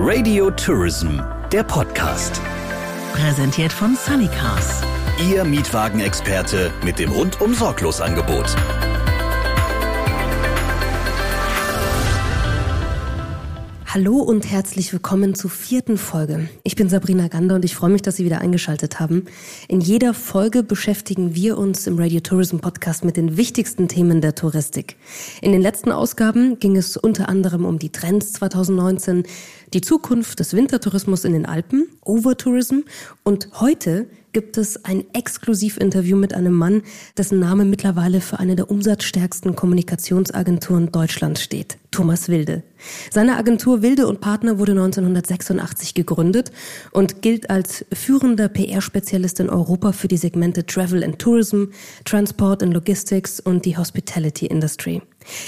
Radio Tourism, der Podcast. Präsentiert von Sunnycars. Ihr Mietwagenexperte mit dem rundum sorglos Angebot. Hallo und herzlich willkommen zur vierten Folge. Ich bin Sabrina Gander und ich freue mich, dass Sie wieder eingeschaltet haben. In jeder Folge beschäftigen wir uns im Radio Tourism Podcast mit den wichtigsten Themen der Touristik. In den letzten Ausgaben ging es unter anderem um die Trends 2019, die Zukunft des Wintertourismus in den Alpen, Overtourism und heute gibt es ein Exklusivinterview mit einem Mann, dessen Name mittlerweile für eine der umsatzstärksten Kommunikationsagenturen Deutschlands steht. Thomas Wilde. Seine Agentur Wilde und Partner wurde 1986 gegründet und gilt als führender PR-Spezialist in Europa für die Segmente Travel and Tourism, Transport and Logistics und die Hospitality Industry.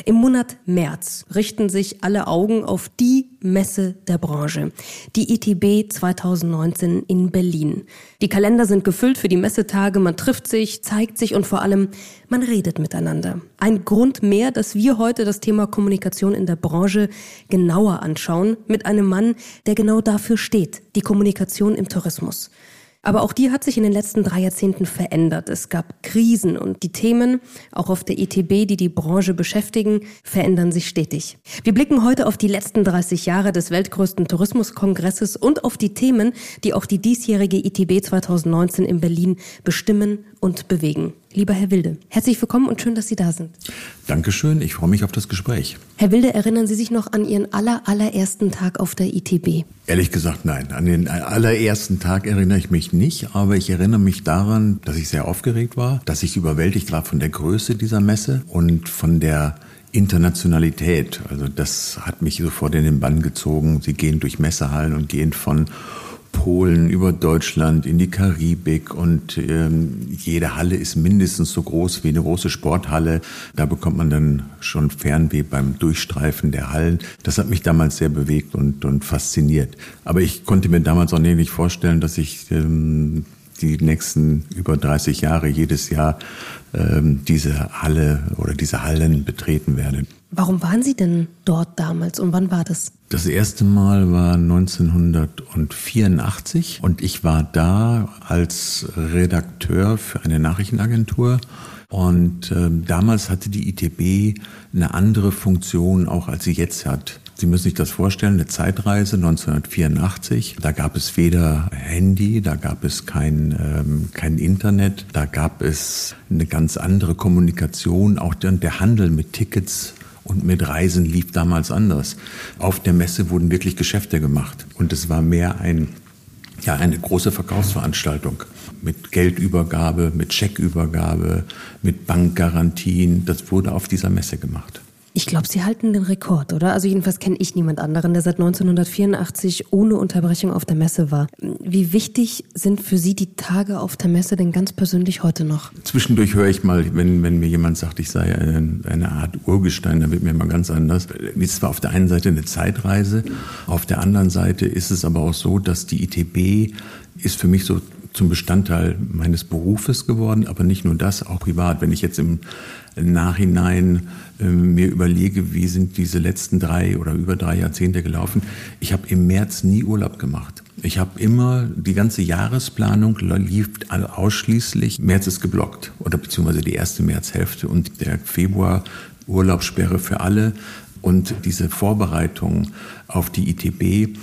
Im Monat März richten sich alle Augen auf die Messe der Branche, die ITB 2019 in Berlin. Die Kalender sind gefüllt für die Messetage, man trifft sich, zeigt sich und vor allem, man redet miteinander. Ein Grund mehr, dass wir heute das Thema Kommunikation in der Branche genauer anschauen, mit einem Mann, der genau dafür steht, die Kommunikation im Tourismus. Aber auch die hat sich in den letzten drei Jahrzehnten verändert. Es gab Krisen und die Themen, auch auf der ITB, die die Branche beschäftigen, verändern sich stetig. Wir blicken heute auf die letzten 30 Jahre des weltgrößten Tourismuskongresses und auf die Themen, die auch die diesjährige ITB 2019 in Berlin bestimmen und bewegen. Lieber Herr Wilde, herzlich willkommen und schön, dass Sie da sind. Dankeschön, ich freue mich auf das Gespräch. Herr Wilde, erinnern Sie sich noch an Ihren aller, allerersten Tag auf der ITB? Ehrlich gesagt, nein. An den allerersten Tag erinnere ich mich nicht, aber ich erinnere mich daran, dass ich sehr aufgeregt war, dass ich überwältigt war von der Größe dieser Messe und von der Internationalität. Also das hat mich sofort in den Bann gezogen. Sie gehen durch Messehallen und gehen von Polen, über Deutschland, in die Karibik und ähm, jede Halle ist mindestens so groß wie eine große Sporthalle. Da bekommt man dann schon Fernweh beim Durchstreifen der Hallen. Das hat mich damals sehr bewegt und, und fasziniert. Aber ich konnte mir damals auch nicht vorstellen, dass ich ähm, die nächsten über 30 Jahre jedes Jahr ähm, diese Halle oder diese Hallen betreten werde. Warum waren Sie denn dort damals und wann war das? Das erste Mal war 1984 und ich war da als Redakteur für eine Nachrichtenagentur. Und äh, damals hatte die ITB eine andere Funktion auch als sie jetzt hat. Sie müssen sich das vorstellen, eine Zeitreise 1984. Da gab es weder Handy, da gab es kein, ähm, kein Internet, da gab es eine ganz andere Kommunikation. Auch der, der Handel mit Tickets und mit Reisen lief damals anders. Auf der Messe wurden wirklich Geschäfte gemacht und es war mehr ein ja, eine große Verkaufsveranstaltung mit Geldübergabe, mit Scheckübergabe, mit Bankgarantien. Das wurde auf dieser Messe gemacht. Ich glaube, Sie halten den Rekord, oder? Also jedenfalls kenne ich niemand anderen, der seit 1984 ohne Unterbrechung auf der Messe war. Wie wichtig sind für Sie die Tage auf der Messe denn ganz persönlich heute noch? Zwischendurch höre ich mal, wenn, wenn mir jemand sagt, ich sei eine, Art Urgestein, dann wird mir mal ganz anders. Es ist zwar auf der einen Seite eine Zeitreise, auf der anderen Seite ist es aber auch so, dass die ITB ist für mich so zum Bestandteil meines Berufes geworden, aber nicht nur das, auch privat. Wenn ich jetzt im Nachhinein äh, mir überlege, wie sind diese letzten drei oder über drei Jahrzehnte gelaufen, ich habe im März nie Urlaub gemacht. Ich habe immer, die ganze Jahresplanung lief ausschließlich, März ist geblockt oder beziehungsweise die erste Märzhälfte und der Februar Urlaubssperre für alle. Und diese Vorbereitung auf die ITB,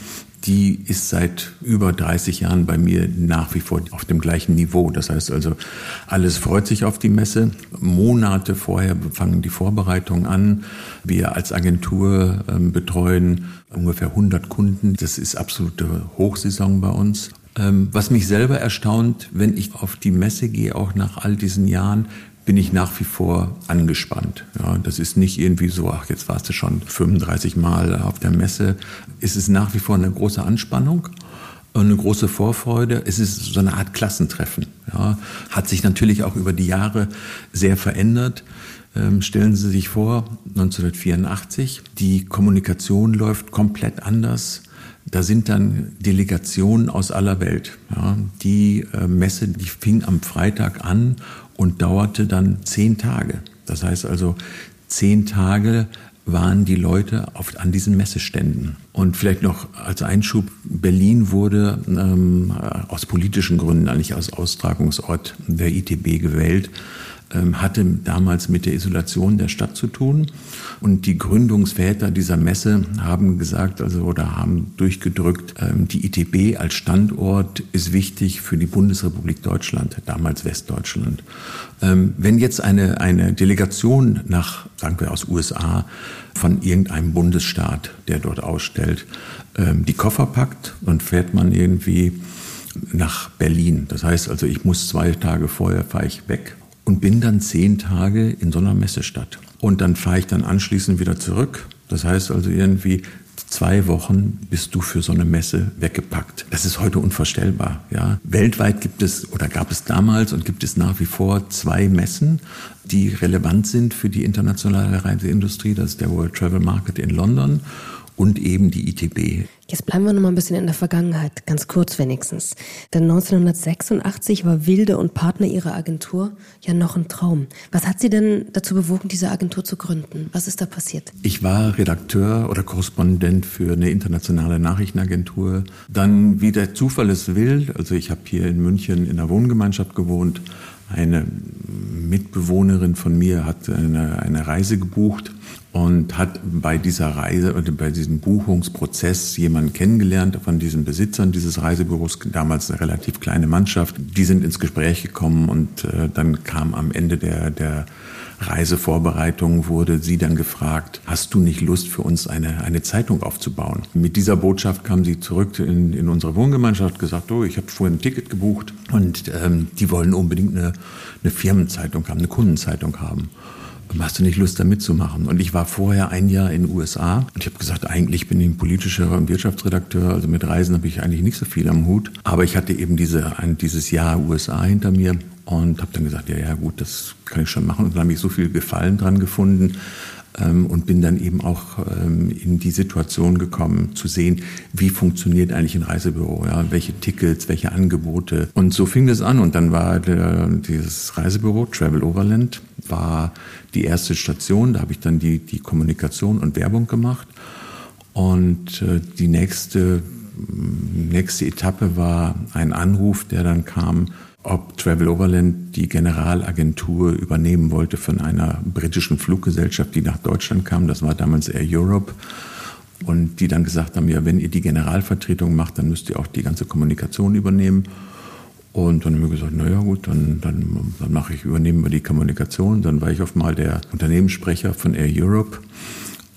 die ist seit über 30 Jahren bei mir nach wie vor auf dem gleichen Niveau. Das heißt also, alles freut sich auf die Messe. Monate vorher fangen die Vorbereitungen an. Wir als Agentur ähm, betreuen ungefähr 100 Kunden. Das ist absolute Hochsaison bei uns. Ähm, was mich selber erstaunt, wenn ich auf die Messe gehe, auch nach all diesen Jahren, bin ich nach wie vor angespannt. Ja, das ist nicht irgendwie so, ach, jetzt warst du schon 35 Mal auf der Messe. Es ist nach wie vor eine große Anspannung eine große Vorfreude. Es ist so eine Art Klassentreffen. Ja, hat sich natürlich auch über die Jahre sehr verändert. Ähm, stellen Sie sich vor, 1984, die Kommunikation läuft komplett anders. Da sind dann Delegationen aus aller Welt. Ja, die äh, Messe, die fing am Freitag an und dauerte dann zehn Tage. Das heißt also zehn Tage waren die Leute auf, an diesen Messeständen. Und vielleicht noch als Einschub, Berlin wurde ähm, aus politischen Gründen eigentlich als Austragungsort der ITB gewählt hatte damals mit der Isolation der Stadt zu tun. Und die Gründungsväter dieser Messe haben gesagt, also oder haben durchgedrückt, ähm, die ITB als Standort ist wichtig für die Bundesrepublik Deutschland, damals Westdeutschland. Ähm, wenn jetzt eine, eine Delegation nach, sagen wir aus USA, von irgendeinem Bundesstaat, der dort ausstellt, die Koffer packt und fährt man irgendwie nach Berlin. Das heißt also, ich muss zwei Tage vorher fahre ich weg und bin dann zehn Tage in so einer Messestadt. Und dann fahre ich dann anschließend wieder zurück. Das heißt also irgendwie zwei Wochen bist du für so eine Messe weggepackt. Das ist heute unvorstellbar. Ja. Weltweit gibt es oder gab es damals und gibt es nach wie vor zwei Messen, die relevant sind für die internationale Reiseindustrie. Das ist der World Travel Market in London und eben die ITB. Jetzt bleiben wir noch mal ein bisschen in der Vergangenheit, ganz kurz wenigstens. Denn 1986 war Wilde und Partner ihrer Agentur ja noch ein Traum. Was hat Sie denn dazu bewogen, diese Agentur zu gründen? Was ist da passiert? Ich war Redakteur oder Korrespondent für eine internationale Nachrichtenagentur. Dann, wie der Zufall es will, also ich habe hier in München in einer Wohngemeinschaft gewohnt. Eine Mitbewohnerin von mir hat eine, eine Reise gebucht und hat bei dieser Reise oder bei diesem Buchungsprozess jemanden kennengelernt von diesen Besitzern dieses Reisebüros, damals eine relativ kleine Mannschaft. Die sind ins Gespräch gekommen und äh, dann kam am Ende der, der Reisevorbereitung wurde sie dann gefragt, hast du nicht Lust für uns eine, eine Zeitung aufzubauen? Mit dieser Botschaft kam sie zurück in, in unsere Wohngemeinschaft, gesagt, oh, ich habe vorhin ein Ticket gebucht und ähm, die wollen unbedingt eine, eine Firmenzeitung haben, eine Kundenzeitung haben hast du nicht Lust, da mitzumachen? Und ich war vorher ein Jahr in den USA und ich habe gesagt, eigentlich bin ich ein politischer und Wirtschaftsredakteur, also mit Reisen habe ich eigentlich nicht so viel am Hut. Aber ich hatte eben diese, ein, dieses Jahr USA hinter mir und habe dann gesagt, ja, ja, gut, das kann ich schon machen. Und dann habe ich so viel Gefallen dran gefunden, ähm, und bin dann eben auch ähm, in die Situation gekommen, zu sehen, wie funktioniert eigentlich ein Reisebüro, ja, welche Tickets, welche Angebote. Und so fing das an und dann war der, dieses Reisebüro Travel Overland war die erste Station, da habe ich dann die, die Kommunikation und Werbung gemacht und äh, die nächste nächste Etappe war ein Anruf, der dann kam ob Travel Overland die Generalagentur übernehmen wollte von einer britischen Fluggesellschaft, die nach Deutschland kam. Das war damals Air Europe. Und die dann gesagt haben, ja, wenn ihr die Generalvertretung macht, dann müsst ihr auch die ganze Kommunikation übernehmen. Und dann haben wir gesagt, naja gut, dann, dann, dann mache ich, übernehmen wir die Kommunikation. Dann war ich auf mal der Unternehmenssprecher von Air Europe.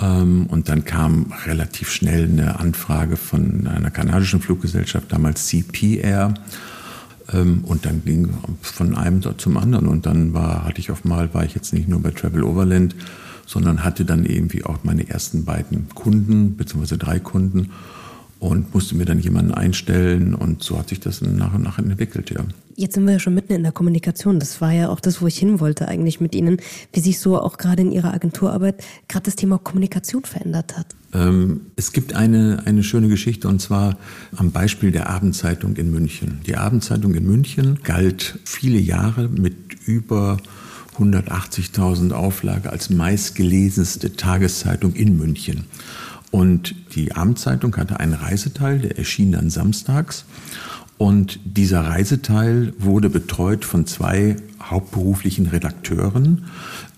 Ähm, und dann kam relativ schnell eine Anfrage von einer kanadischen Fluggesellschaft, damals CP Air ähm, und dann ging von einem zum anderen. Und dann war, hatte ich auf mal, war ich jetzt nicht nur bei Travel Overland, sondern hatte dann irgendwie auch meine ersten beiden Kunden, beziehungsweise drei Kunden und musste mir dann jemanden einstellen und so hat sich das nach und nach entwickelt, ja. Jetzt sind wir ja schon mitten in der Kommunikation. Das war ja auch das, wo ich hin wollte eigentlich mit Ihnen, wie sich so auch gerade in Ihrer Agenturarbeit gerade das Thema Kommunikation verändert hat. Ähm, es gibt eine, eine schöne Geschichte und zwar am Beispiel der Abendzeitung in München. Die Abendzeitung in München galt viele Jahre mit über 180.000 Auflage als meistgelesenste Tageszeitung in München. Und die Abendzeitung hatte einen Reiseteil, der erschien dann samstags. Und dieser Reiseteil wurde betreut von zwei hauptberuflichen Redakteuren.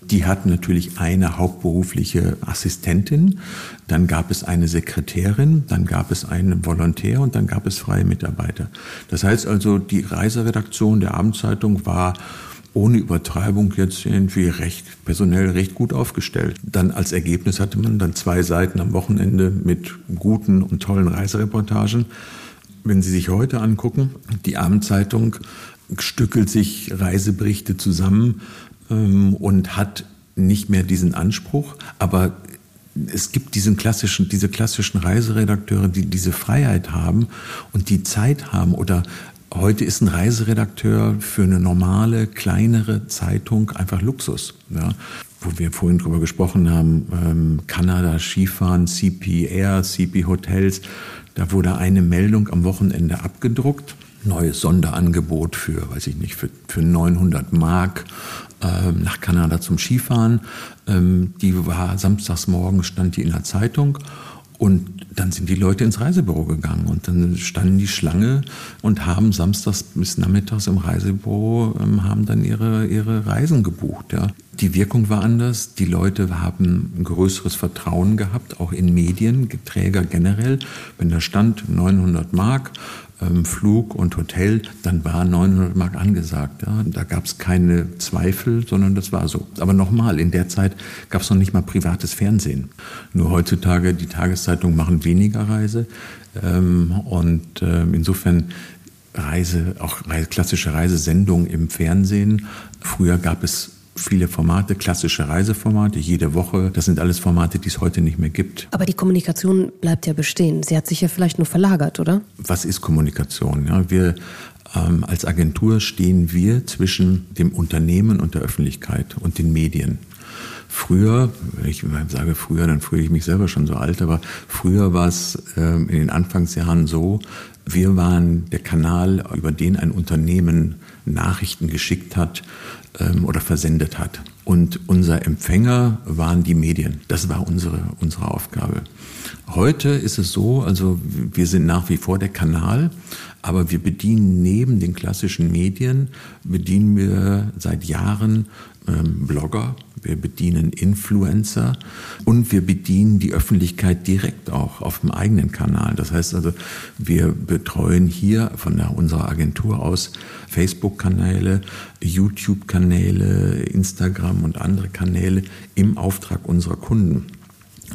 Die hatten natürlich eine hauptberufliche Assistentin, dann gab es eine Sekretärin, dann gab es einen Volontär und dann gab es freie Mitarbeiter. Das heißt also, die Reiseredaktion der Abendzeitung war ohne Übertreibung jetzt irgendwie recht personell recht gut aufgestellt. Dann als Ergebnis hatte man dann zwei Seiten am Wochenende mit guten und tollen Reisereportagen. Wenn Sie sich heute angucken, die Abendzeitung stückelt sich Reiseberichte zusammen ähm, und hat nicht mehr diesen Anspruch, aber es gibt diesen klassischen, diese klassischen Reiseredakteure, die diese Freiheit haben und die Zeit haben oder Heute ist ein Reiseredakteur für eine normale, kleinere Zeitung einfach Luxus. Ja. Wo wir vorhin drüber gesprochen haben, ähm, Kanada, Skifahren, CP Air, CP Hotels, da wurde eine Meldung am Wochenende abgedruckt neues Sonderangebot für, weiß ich nicht, für, für 900 Mark ähm, nach Kanada zum Skifahren. Ähm, die war samstags morgens stand die in der Zeitung und dann sind die Leute ins Reisebüro gegangen und dann standen die Schlange und haben samstags bis nachmittags im Reisebüro, ähm, haben dann ihre, ihre Reisen gebucht. Ja. Die Wirkung war anders. Die Leute haben ein größeres Vertrauen gehabt, auch in Medien, Träger generell. Wenn da stand 900 Mark, ähm, Flug und Hotel, dann war 900 Mark angesagt. Ja. Da gab es keine Zweifel, sondern das war so. Aber nochmal, in der Zeit gab es noch nicht mal privates Fernsehen. Nur heutzutage, die Tageszeitungen machen weniger Reise. Ähm, und äh, insofern Reise, auch klassische Reisesendungen im Fernsehen. Früher gab es viele Formate, klassische Reiseformate, jede Woche. Das sind alles Formate, die es heute nicht mehr gibt. Aber die Kommunikation bleibt ja bestehen. Sie hat sich ja vielleicht nur verlagert, oder? Was ist Kommunikation? Ja, wir ähm, als Agentur stehen wir zwischen dem Unternehmen und der Öffentlichkeit und den Medien. Früher, wenn ich sage früher, dann fühle ich mich selber schon so alt, aber früher war es äh, in den Anfangsjahren so, wir waren der Kanal, über den ein Unternehmen Nachrichten geschickt hat, ähm, oder versendet hat. Und unser Empfänger waren die Medien. Das war unsere, unsere Aufgabe. Heute ist es so, also wir sind nach wie vor der Kanal, aber wir bedienen neben den klassischen Medien, bedienen wir seit Jahren ähm, Blogger, wir bedienen Influencer und wir bedienen die Öffentlichkeit direkt auch auf dem eigenen Kanal. Das heißt also, wir betreuen hier von der, unserer Agentur aus Facebook-Kanäle, YouTube-Kanäle, Instagram und andere Kanäle im Auftrag unserer Kunden.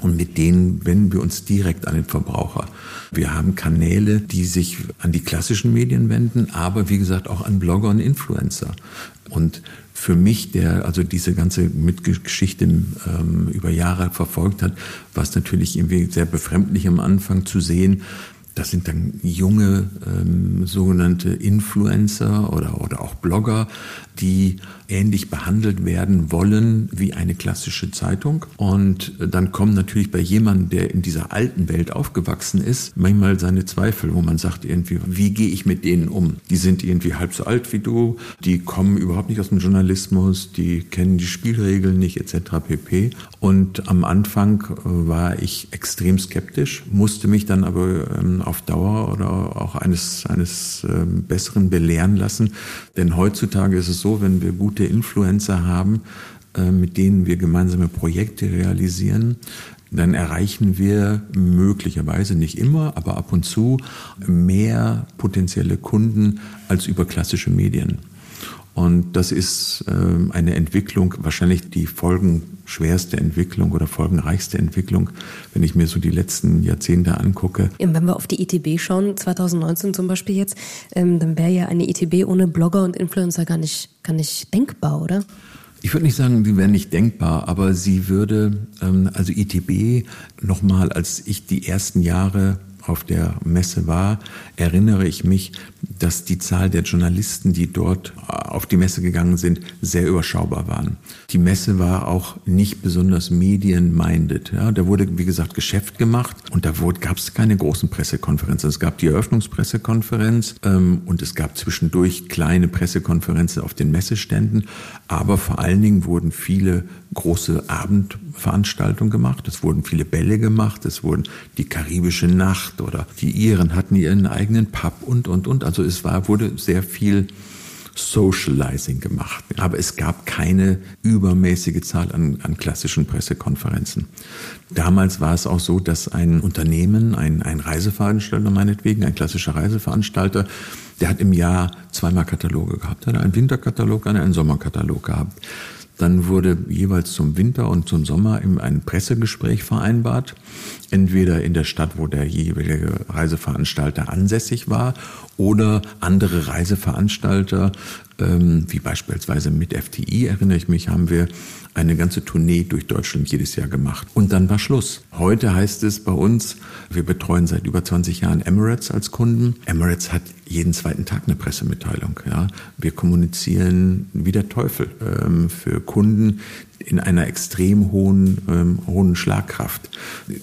Und mit denen wenden wir uns direkt an den Verbraucher. Wir haben Kanäle, die sich an die klassischen Medien wenden, aber wie gesagt auch an Blogger und Influencer. Und für mich, der also diese ganze Mitgeschichte ähm, über Jahre verfolgt hat, war es natürlich irgendwie sehr befremdlich am Anfang zu sehen, das sind dann junge ähm, sogenannte Influencer oder, oder auch Blogger, die ähnlich behandelt werden wollen wie eine klassische Zeitung. Und dann kommen natürlich bei jemandem, der in dieser alten Welt aufgewachsen ist, manchmal seine Zweifel, wo man sagt irgendwie, wie gehe ich mit denen um? Die sind irgendwie halb so alt wie du, die kommen überhaupt nicht aus dem Journalismus, die kennen die Spielregeln nicht etc. pp. Und am Anfang äh, war ich extrem skeptisch, musste mich dann aber ähm, auf Dauer oder auch eines, eines ähm, Besseren belehren lassen. Denn heutzutage ist es so, wenn wir gute Influencer haben, äh, mit denen wir gemeinsame Projekte realisieren, dann erreichen wir möglicherweise nicht immer, aber ab und zu mehr potenzielle Kunden als über klassische Medien. Und das ist äh, eine Entwicklung, wahrscheinlich die folgenschwerste Entwicklung oder folgenreichste Entwicklung, wenn ich mir so die letzten Jahrzehnte angucke. Wenn wir auf die ITB schauen, 2019 zum Beispiel jetzt, ähm, dann wäre ja eine ITB ohne Blogger und Influencer gar nicht, gar nicht denkbar, oder? Ich würde nicht sagen, die wäre nicht denkbar, aber sie würde, ähm, also ITB nochmal, als ich die ersten Jahre auf der Messe war, erinnere ich mich, dass die Zahl der Journalisten, die dort auf die Messe gegangen sind, sehr überschaubar waren. Die Messe war auch nicht besonders medienminded. Ja, da wurde, wie gesagt, Geschäft gemacht und da gab es keine großen Pressekonferenzen. Es gab die Eröffnungspressekonferenz ähm, und es gab zwischendurch kleine Pressekonferenzen auf den Messeständen, aber vor allen Dingen wurden viele große Abendveranstaltungen gemacht. Es wurden viele Bälle gemacht. Es wurden die karibische Nacht oder die Iren hatten ihren eigenen Pub und, und, und. Also es war, wurde sehr viel Socializing gemacht. Aber es gab keine übermäßige Zahl an, an klassischen Pressekonferenzen. Damals war es auch so, dass ein Unternehmen, ein, ein Reiseveranstalter meinetwegen, ein klassischer Reiseveranstalter, der hat im Jahr zweimal Kataloge gehabt. Er hat einen Winterkatalog, einen Sommerkatalog gehabt. Dann wurde jeweils zum Winter und zum Sommer ein Pressegespräch vereinbart, entweder in der Stadt, wo der jeweilige Reiseveranstalter ansässig war, oder andere Reiseveranstalter, wie beispielsweise mit FTI, erinnere ich mich, haben wir eine ganze Tournee durch Deutschland jedes Jahr gemacht. Und dann war Schluss. Heute heißt es bei uns, wir betreuen seit über 20 Jahren Emirates als Kunden. Emirates hat jeden zweiten Tag eine Pressemitteilung. Ja. Wir kommunizieren wie der Teufel ähm, für Kunden, in einer extrem hohen, ähm, hohen Schlagkraft.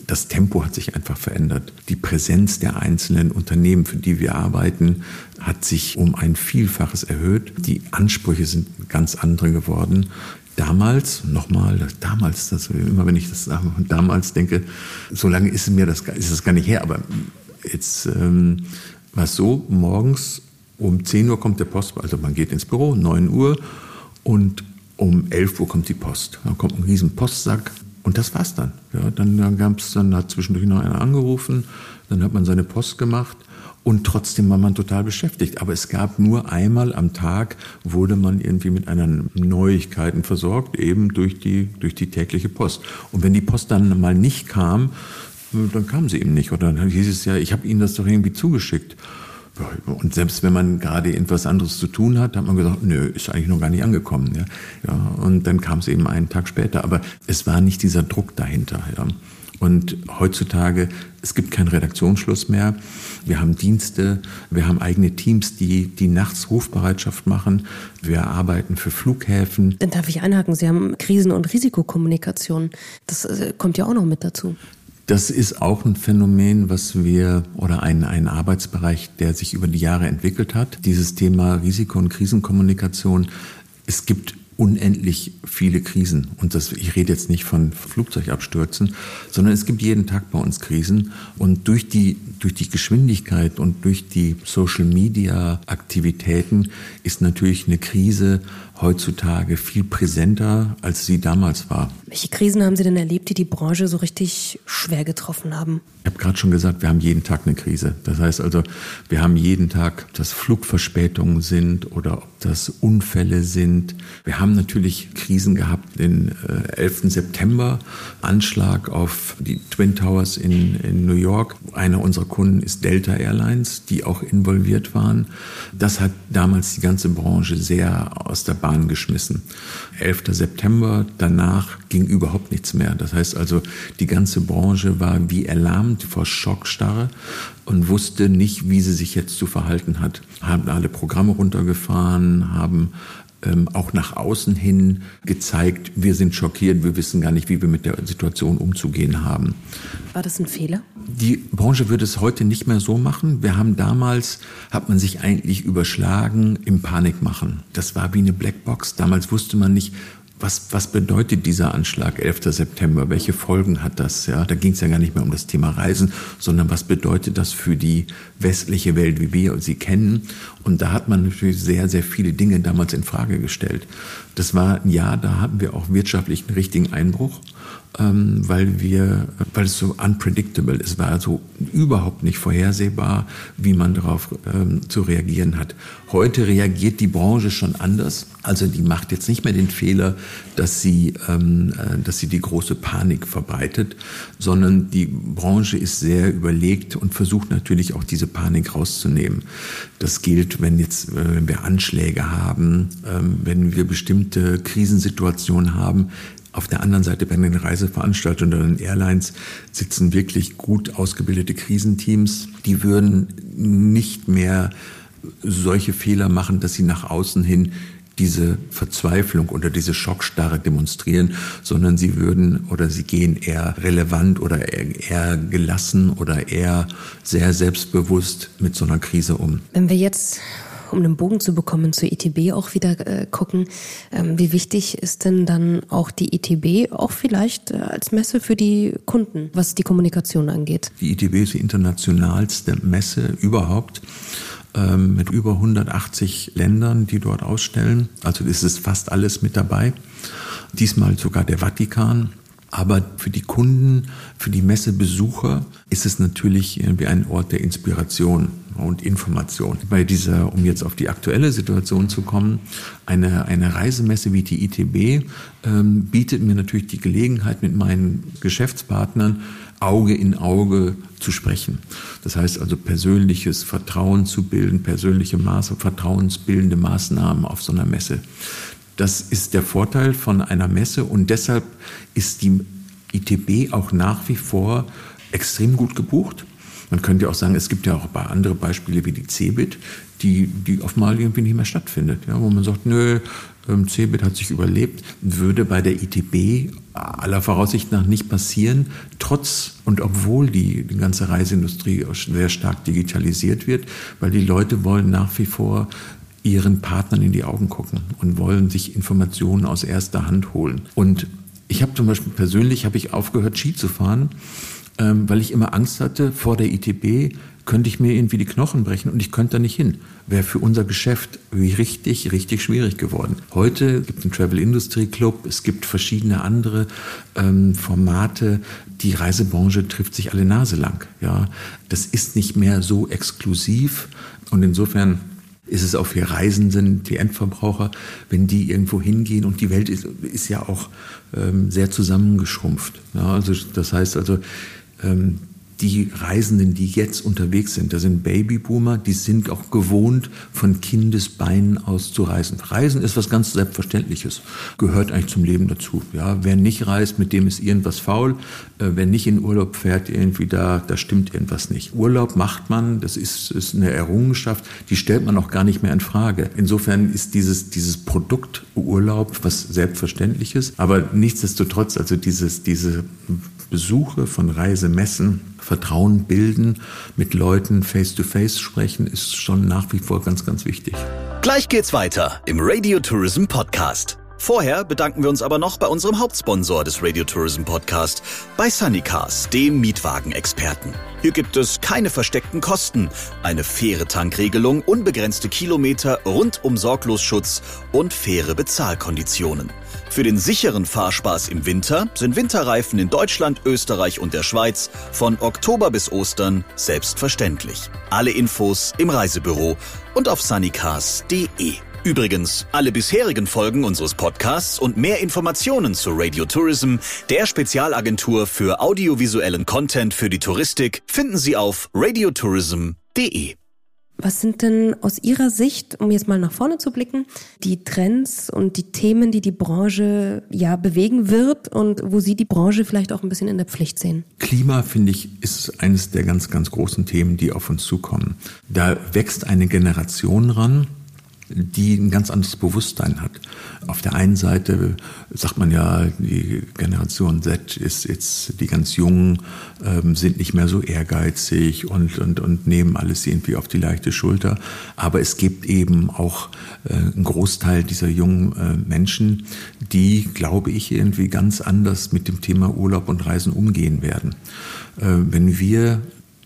Das Tempo hat sich einfach verändert. Die Präsenz der einzelnen Unternehmen, für die wir arbeiten, hat sich um ein Vielfaches erhöht. Die Ansprüche sind ganz andere geworden. Damals, nochmal, damals, das, immer wenn ich das damals denke, so lange ist mir das, ist es gar nicht her, aber jetzt ähm, war es so, morgens um 10 Uhr kommt der Post, also man geht ins Büro, 9 Uhr und um 11 Uhr kommt die Post. Dann kommt ein riesen Postsack und das war's dann. Ja, dann dann gab's, dann hat zwischendurch noch einer angerufen, dann hat man seine Post gemacht und trotzdem war man total beschäftigt. Aber es gab nur einmal am Tag, wurde man irgendwie mit einer Neuigkeiten versorgt, eben durch die, durch die tägliche Post. Und wenn die Post dann mal nicht kam, dann kam sie eben nicht. Oder dann hieß es ja, ich habe Ihnen das doch irgendwie zugeschickt. Und selbst wenn man gerade etwas anderes zu tun hat, hat man gesagt, nö, ist eigentlich noch gar nicht angekommen. Ja, ja und dann kam es eben einen Tag später. Aber es war nicht dieser Druck dahinter. Ja. Und heutzutage, es gibt keinen Redaktionsschluss mehr. Wir haben Dienste, wir haben eigene Teams, die, die nachts Rufbereitschaft machen. Wir arbeiten für Flughäfen. Dann darf ich einhaken, Sie haben Krisen- und Risikokommunikation. Das äh, kommt ja auch noch mit dazu. Das ist auch ein Phänomen, was wir oder ein, ein Arbeitsbereich, der sich über die Jahre entwickelt hat. Dieses Thema Risiko- und Krisenkommunikation. Es gibt unendlich viele Krisen. Und das, ich rede jetzt nicht von Flugzeugabstürzen, sondern es gibt jeden Tag bei uns Krisen. Und durch die, durch die Geschwindigkeit und durch die Social Media Aktivitäten ist natürlich eine Krise heutzutage viel präsenter, als sie damals war. Welche Krisen haben Sie denn erlebt, die die Branche so richtig schwer getroffen haben? Ich habe gerade schon gesagt, wir haben jeden Tag eine Krise. Das heißt also, wir haben jeden Tag, ob das Flugverspätungen sind oder ob das Unfälle sind. Wir haben natürlich Krisen gehabt, den äh, 11. September, Anschlag auf die Twin Towers in, in New York. Einer unserer Kunden ist Delta Airlines, die auch involviert waren. Das hat damals die ganze Branche sehr aus der Bahn geschmissen. 11. September, danach ging überhaupt nichts mehr. Das heißt also, die ganze Branche war wie erlahmt vor Schockstarre und wusste nicht, wie sie sich jetzt zu verhalten hat. Haben alle Programme runtergefahren, haben ähm, auch nach außen hin gezeigt, wir sind schockiert, wir wissen gar nicht, wie wir mit der Situation umzugehen haben. War das ein Fehler? Die Branche würde es heute nicht mehr so machen. Wir haben damals, hat man sich eigentlich überschlagen im Panikmachen. Das war wie eine Blackbox. Damals wusste man nicht, was, was bedeutet dieser Anschlag 11. September? Welche Folgen hat das? Ja, da ging es ja gar nicht mehr um das Thema Reisen, sondern was bedeutet das für die westliche Welt, wie wir sie kennen? Und da hat man natürlich sehr, sehr viele Dinge damals in Frage gestellt. Das war ein Jahr, da hatten wir auch wirtschaftlich einen richtigen Einbruch ähm, weil wir, weil es so unpredictable ist, war also überhaupt nicht vorhersehbar, wie man darauf ähm, zu reagieren hat. Heute reagiert die Branche schon anders. Also die macht jetzt nicht mehr den Fehler, dass sie, ähm, äh, dass sie die große Panik verbreitet, sondern die Branche ist sehr überlegt und versucht natürlich auch diese Panik rauszunehmen. Das gilt, wenn jetzt, äh, wenn wir Anschläge haben, ähm, wenn wir bestimmte Krisensituationen haben, auf der anderen Seite bei den Reiseveranstaltern oder den Airlines sitzen wirklich gut ausgebildete Krisenteams. Die würden nicht mehr solche Fehler machen, dass sie nach außen hin diese Verzweiflung oder diese Schockstarre demonstrieren, sondern sie würden oder sie gehen eher relevant oder eher, gelassen oder eher sehr selbstbewusst mit so einer Krise um. Wenn wir jetzt um einen Bogen zu bekommen, zur ITB auch wieder äh, gucken. Ähm, wie wichtig ist denn dann auch die ITB auch vielleicht äh, als Messe für die Kunden, was die Kommunikation angeht? Die ITB ist die internationalste Messe überhaupt ähm, mit über 180 Ländern, die dort ausstellen. Also ist es fast alles mit dabei. Diesmal sogar der Vatikan. Aber für die Kunden, für die Messebesucher ist es natürlich wie ein Ort der Inspiration und Information. Bei dieser, um jetzt auf die aktuelle Situation zu kommen, eine, eine Reisemesse wie die ITB ähm, bietet mir natürlich die Gelegenheit, mit meinen Geschäftspartnern Auge in Auge zu sprechen. Das heißt also persönliches Vertrauen zu bilden, persönliche Maße, vertrauensbildende Maßnahmen auf so einer Messe. Das ist der Vorteil von einer Messe und deshalb ist die ITB auch nach wie vor extrem gut gebucht. Man könnte auch sagen, es gibt ja auch andere Beispiele wie die Cebit, die, die auf mal irgendwie nicht mehr stattfindet, ja, wo man sagt, nö, ähm, Cebit hat sich überlebt, würde bei der ITB aller Voraussicht nach nicht passieren, trotz und obwohl die, die ganze Reiseindustrie sehr stark digitalisiert wird, weil die Leute wollen nach wie vor ihren Partnern in die Augen gucken und wollen sich Informationen aus erster Hand holen. Und ich habe zum Beispiel persönlich habe ich aufgehört, Ski zu fahren, ähm, weil ich immer Angst hatte vor der ITB könnte ich mir irgendwie die Knochen brechen und ich könnte da nicht hin. Wäre für unser Geschäft richtig, richtig schwierig geworden. Heute gibt es den Travel Industry Club, es gibt verschiedene andere ähm, Formate. Die Reisebranche trifft sich alle Nase lang. Ja, das ist nicht mehr so exklusiv und insofern ist es auch für Reisenden, die Endverbraucher, wenn die irgendwo hingehen und die Welt ist, ist ja auch ähm, sehr zusammengeschrumpft. Ja, also das heißt also, ähm, die Reisenden, die jetzt unterwegs sind, da sind Babyboomer, die sind auch gewohnt, von Kindesbeinen aus zu reisen. Reisen ist was ganz Selbstverständliches, gehört eigentlich zum Leben dazu. Ja, wer nicht reist, mit dem ist irgendwas faul. Äh, wer nicht in Urlaub fährt, irgendwie da, da stimmt irgendwas nicht. Urlaub macht man, das ist, ist eine Errungenschaft, die stellt man auch gar nicht mehr in Frage. Insofern ist dieses, dieses Produkt Urlaub was Selbstverständliches, aber nichtsdestotrotz, also dieses, diese Besuche von Reisemessen, Vertrauen bilden, mit Leuten face-to-face -face sprechen, ist schon nach wie vor ganz, ganz wichtig. Gleich geht's weiter im Radio Tourism Podcast. Vorher bedanken wir uns aber noch bei unserem Hauptsponsor des Radio Tourism Podcast, bei Sunnycars, dem Mietwagenexperten. Hier gibt es keine versteckten Kosten, eine faire Tankregelung, unbegrenzte Kilometer, rundum Sorglosschutz und faire Bezahlkonditionen. Für den sicheren Fahrspaß im Winter sind Winterreifen in Deutschland, Österreich und der Schweiz von Oktober bis Ostern selbstverständlich. Alle Infos im Reisebüro und auf sunnycars.de. Übrigens, alle bisherigen Folgen unseres Podcasts und mehr Informationen zu Radio Tourism, der Spezialagentur für audiovisuellen Content für die Touristik, finden Sie auf radiotourism.de. Was sind denn aus Ihrer Sicht, um jetzt mal nach vorne zu blicken, die Trends und die Themen, die die Branche ja bewegen wird und wo Sie die Branche vielleicht auch ein bisschen in der Pflicht sehen? Klima, finde ich, ist eines der ganz, ganz großen Themen, die auf uns zukommen. Da wächst eine Generation ran, die ein ganz anderes Bewusstsein hat. Auf der einen Seite sagt man ja, die Generation Z ist jetzt, die ganz Jungen ähm, sind nicht mehr so ehrgeizig und, und, und nehmen alles irgendwie auf die leichte Schulter. Aber es gibt eben auch äh, einen Großteil dieser jungen äh, Menschen, die, glaube ich, irgendwie ganz anders mit dem Thema Urlaub und Reisen umgehen werden. Äh, wenn wir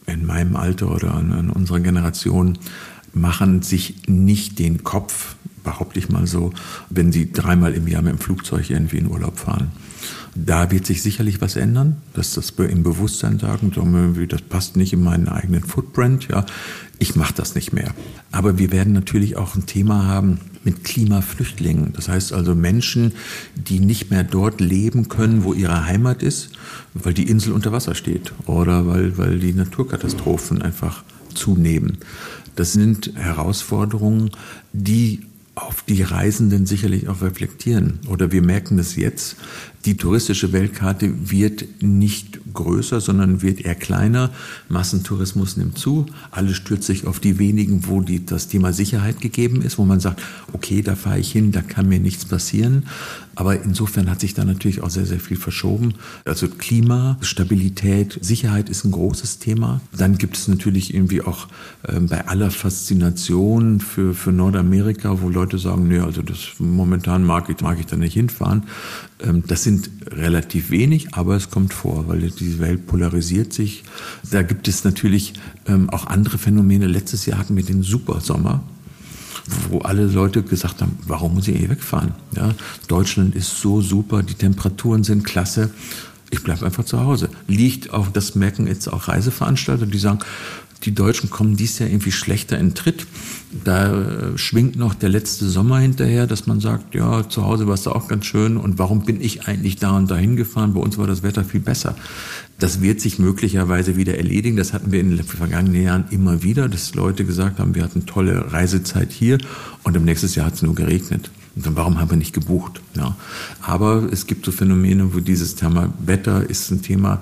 in meinem Alter oder an, an unserer Generation machen sich nicht den Kopf, behaupte ich mal so, wenn sie dreimal im Jahr mit dem Flugzeug irgendwie in Urlaub fahren. Da wird sich sicherlich was ändern, dass das im Bewusstsein sagen, das passt nicht in meinen eigenen Footprint, ja, ich mache das nicht mehr. Aber wir werden natürlich auch ein Thema haben mit Klimaflüchtlingen. Das heißt also Menschen, die nicht mehr dort leben können, wo ihre Heimat ist, weil die Insel unter Wasser steht oder weil, weil die Naturkatastrophen einfach zunehmen. Das sind Herausforderungen, die auf die Reisenden sicherlich auch reflektieren. Oder wir merken das jetzt, die touristische Weltkarte wird nicht größer, sondern wird eher kleiner. Massentourismus nimmt zu. Alles stürzt sich auf die wenigen, wo die, das Thema Sicherheit gegeben ist, wo man sagt, okay, da fahre ich hin, da kann mir nichts passieren. Aber insofern hat sich da natürlich auch sehr, sehr viel verschoben. Also Klima, Stabilität, Sicherheit ist ein großes Thema. Dann gibt es natürlich irgendwie auch äh, bei aller Faszination für, für Nordamerika, wo Leute sagen, nee, also das momentan mag ich, mag ich da nicht hinfahren. Ähm, das sind relativ wenig, aber es kommt vor, weil die Welt polarisiert sich. Da gibt es natürlich ähm, auch andere Phänomene. Letztes Jahr hatten wir den Supersommer wo alle Leute gesagt haben, warum muss ich hier wegfahren? Ja, Deutschland ist so super, die Temperaturen sind klasse. Ich bleibe einfach zu Hause. Liegt auch, das merken jetzt auch Reiseveranstalter, die sagen, die Deutschen kommen dies Jahr irgendwie schlechter in Tritt. Da äh, schwingt noch der letzte Sommer hinterher, dass man sagt, ja, zu Hause war es auch ganz schön und warum bin ich eigentlich da und dahin gefahren? Bei uns war das Wetter viel besser. Das wird sich möglicherweise wieder erledigen. Das hatten wir in den vergangenen Jahren immer wieder, dass Leute gesagt haben, wir hatten tolle Reisezeit hier und im nächsten Jahr hat es nur geregnet. warum haben wir nicht gebucht? Ja. Aber es gibt so Phänomene, wo dieses Thema Wetter ist ein Thema,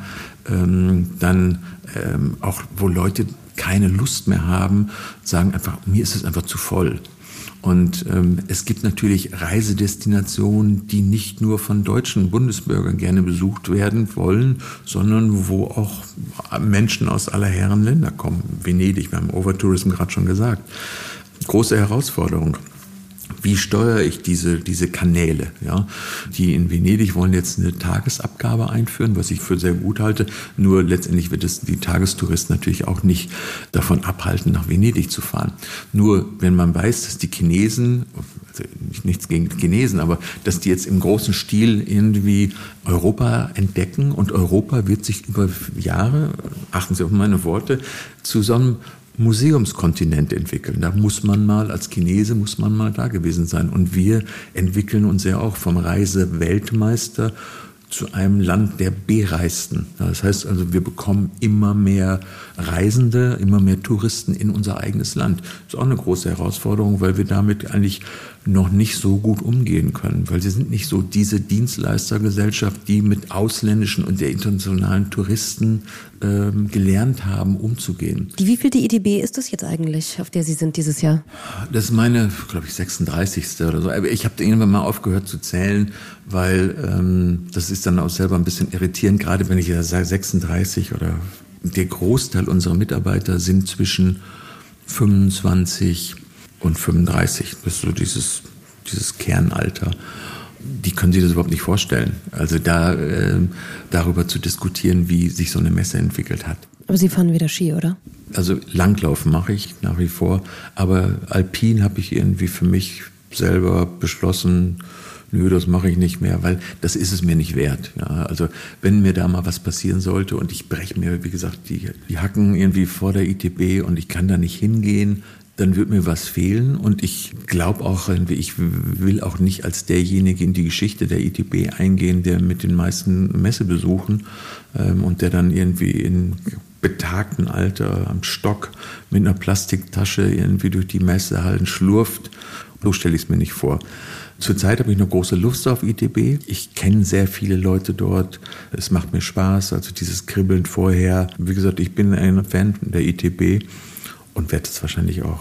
ähm, dann ähm, auch, wo Leute keine Lust mehr haben, sagen einfach, mir ist es einfach zu voll. Und ähm, es gibt natürlich Reisedestinationen, die nicht nur von deutschen Bundesbürgern gerne besucht werden wollen, sondern wo auch Menschen aus aller Herren Länder kommen. Venedig, wir haben Overtourism gerade schon gesagt. Große Herausforderung wie steuere ich diese, diese Kanäle? Ja? Die in Venedig wollen jetzt eine Tagesabgabe einführen, was ich für sehr gut halte. Nur letztendlich wird es die Tagestouristen natürlich auch nicht davon abhalten, nach Venedig zu fahren. Nur wenn man weiß, dass die Chinesen, also nichts gegen Chinesen, aber dass die jetzt im großen Stil irgendwie Europa entdecken und Europa wird sich über Jahre, achten Sie auf meine Worte, zusammen Museumskontinent entwickeln. Da muss man mal, als Chinese muss man mal da gewesen sein. Und wir entwickeln uns ja auch vom Reiseweltmeister zu einem Land der Bereisten. Das heißt also, wir bekommen immer mehr Reisende, immer mehr Touristen in unser eigenes Land. Das ist auch eine große Herausforderung, weil wir damit eigentlich noch nicht so gut umgehen können, weil sie sind nicht so diese Dienstleistergesellschaft, die mit ausländischen und der internationalen Touristen ähm, gelernt haben, umzugehen. Die wie viel die IDB ist das jetzt eigentlich, auf der Sie sind dieses Jahr? Das ist meine, glaube ich, 36. oder so. Aber ich habe irgendwann mal aufgehört zu zählen, weil ähm, das ist dann auch selber ein bisschen irritierend, gerade wenn ich ja sage 36 oder der Großteil unserer Mitarbeiter sind zwischen 25 und 35. Das ist so dieses, dieses Kernalter. Die können sich das überhaupt nicht vorstellen. Also da äh, darüber zu diskutieren, wie sich so eine Messe entwickelt hat. Aber Sie fahren wieder Ski, oder? Also Langlaufen mache ich nach wie vor, aber Alpin habe ich irgendwie für mich selber beschlossen, nö, das mache ich nicht mehr, weil das ist es mir nicht wert. Ja, also wenn mir da mal was passieren sollte und ich breche mir, wie gesagt, die, die Hacken irgendwie vor der ITB und ich kann da nicht hingehen, dann wird mir was fehlen und ich glaube auch, ich will auch nicht als derjenige in die Geschichte der ITB eingehen, der mit den meisten Messebesuchen ähm, und der dann irgendwie in betagten Alter am Stock mit einer Plastiktasche irgendwie durch die Messehallen schlurft. So stelle ich es mir nicht vor. Zurzeit habe ich eine große Lust auf ITB. Ich kenne sehr viele Leute dort. Es macht mir Spaß, also dieses Kribbeln vorher. Wie gesagt, ich bin ein Fan der ITB und werde es wahrscheinlich auch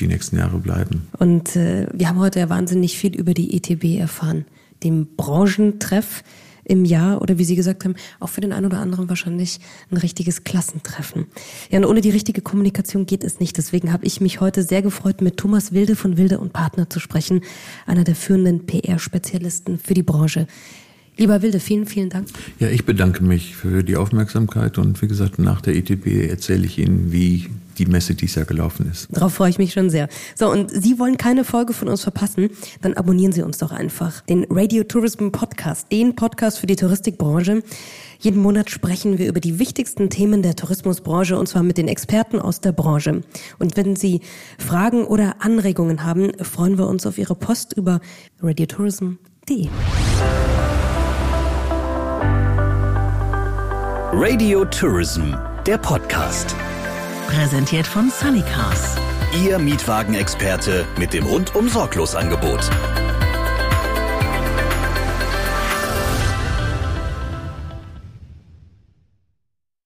die nächsten Jahre bleiben. Und äh, wir haben heute ja wahnsinnig viel über die ITB erfahren, dem Branchentreff im Jahr oder wie Sie gesagt haben, auch für den einen oder anderen wahrscheinlich ein richtiges Klassentreffen. Ja, und ohne die richtige Kommunikation geht es nicht. Deswegen habe ich mich heute sehr gefreut, mit Thomas Wilde von Wilde und Partner zu sprechen, einer der führenden PR-Spezialisten für die Branche. Lieber Wilde, vielen, vielen Dank. Ja, ich bedanke mich für die Aufmerksamkeit und wie gesagt, nach der ITB erzähle ich Ihnen, wie die Messe dies Jahr gelaufen ist. Darauf freue ich mich schon sehr. So, und Sie wollen keine Folge von uns verpassen, dann abonnieren Sie uns doch einfach. Den Radio Tourism Podcast, den Podcast für die Touristikbranche. Jeden Monat sprechen wir über die wichtigsten Themen der Tourismusbranche und zwar mit den Experten aus der Branche. Und wenn Sie Fragen oder Anregungen haben, freuen wir uns auf Ihre Post über radiotourism.de. Radio Tourism, der Podcast. Präsentiert von Sunnycars. Ihr Mietwagenexperte mit dem rundum sorglos Angebot.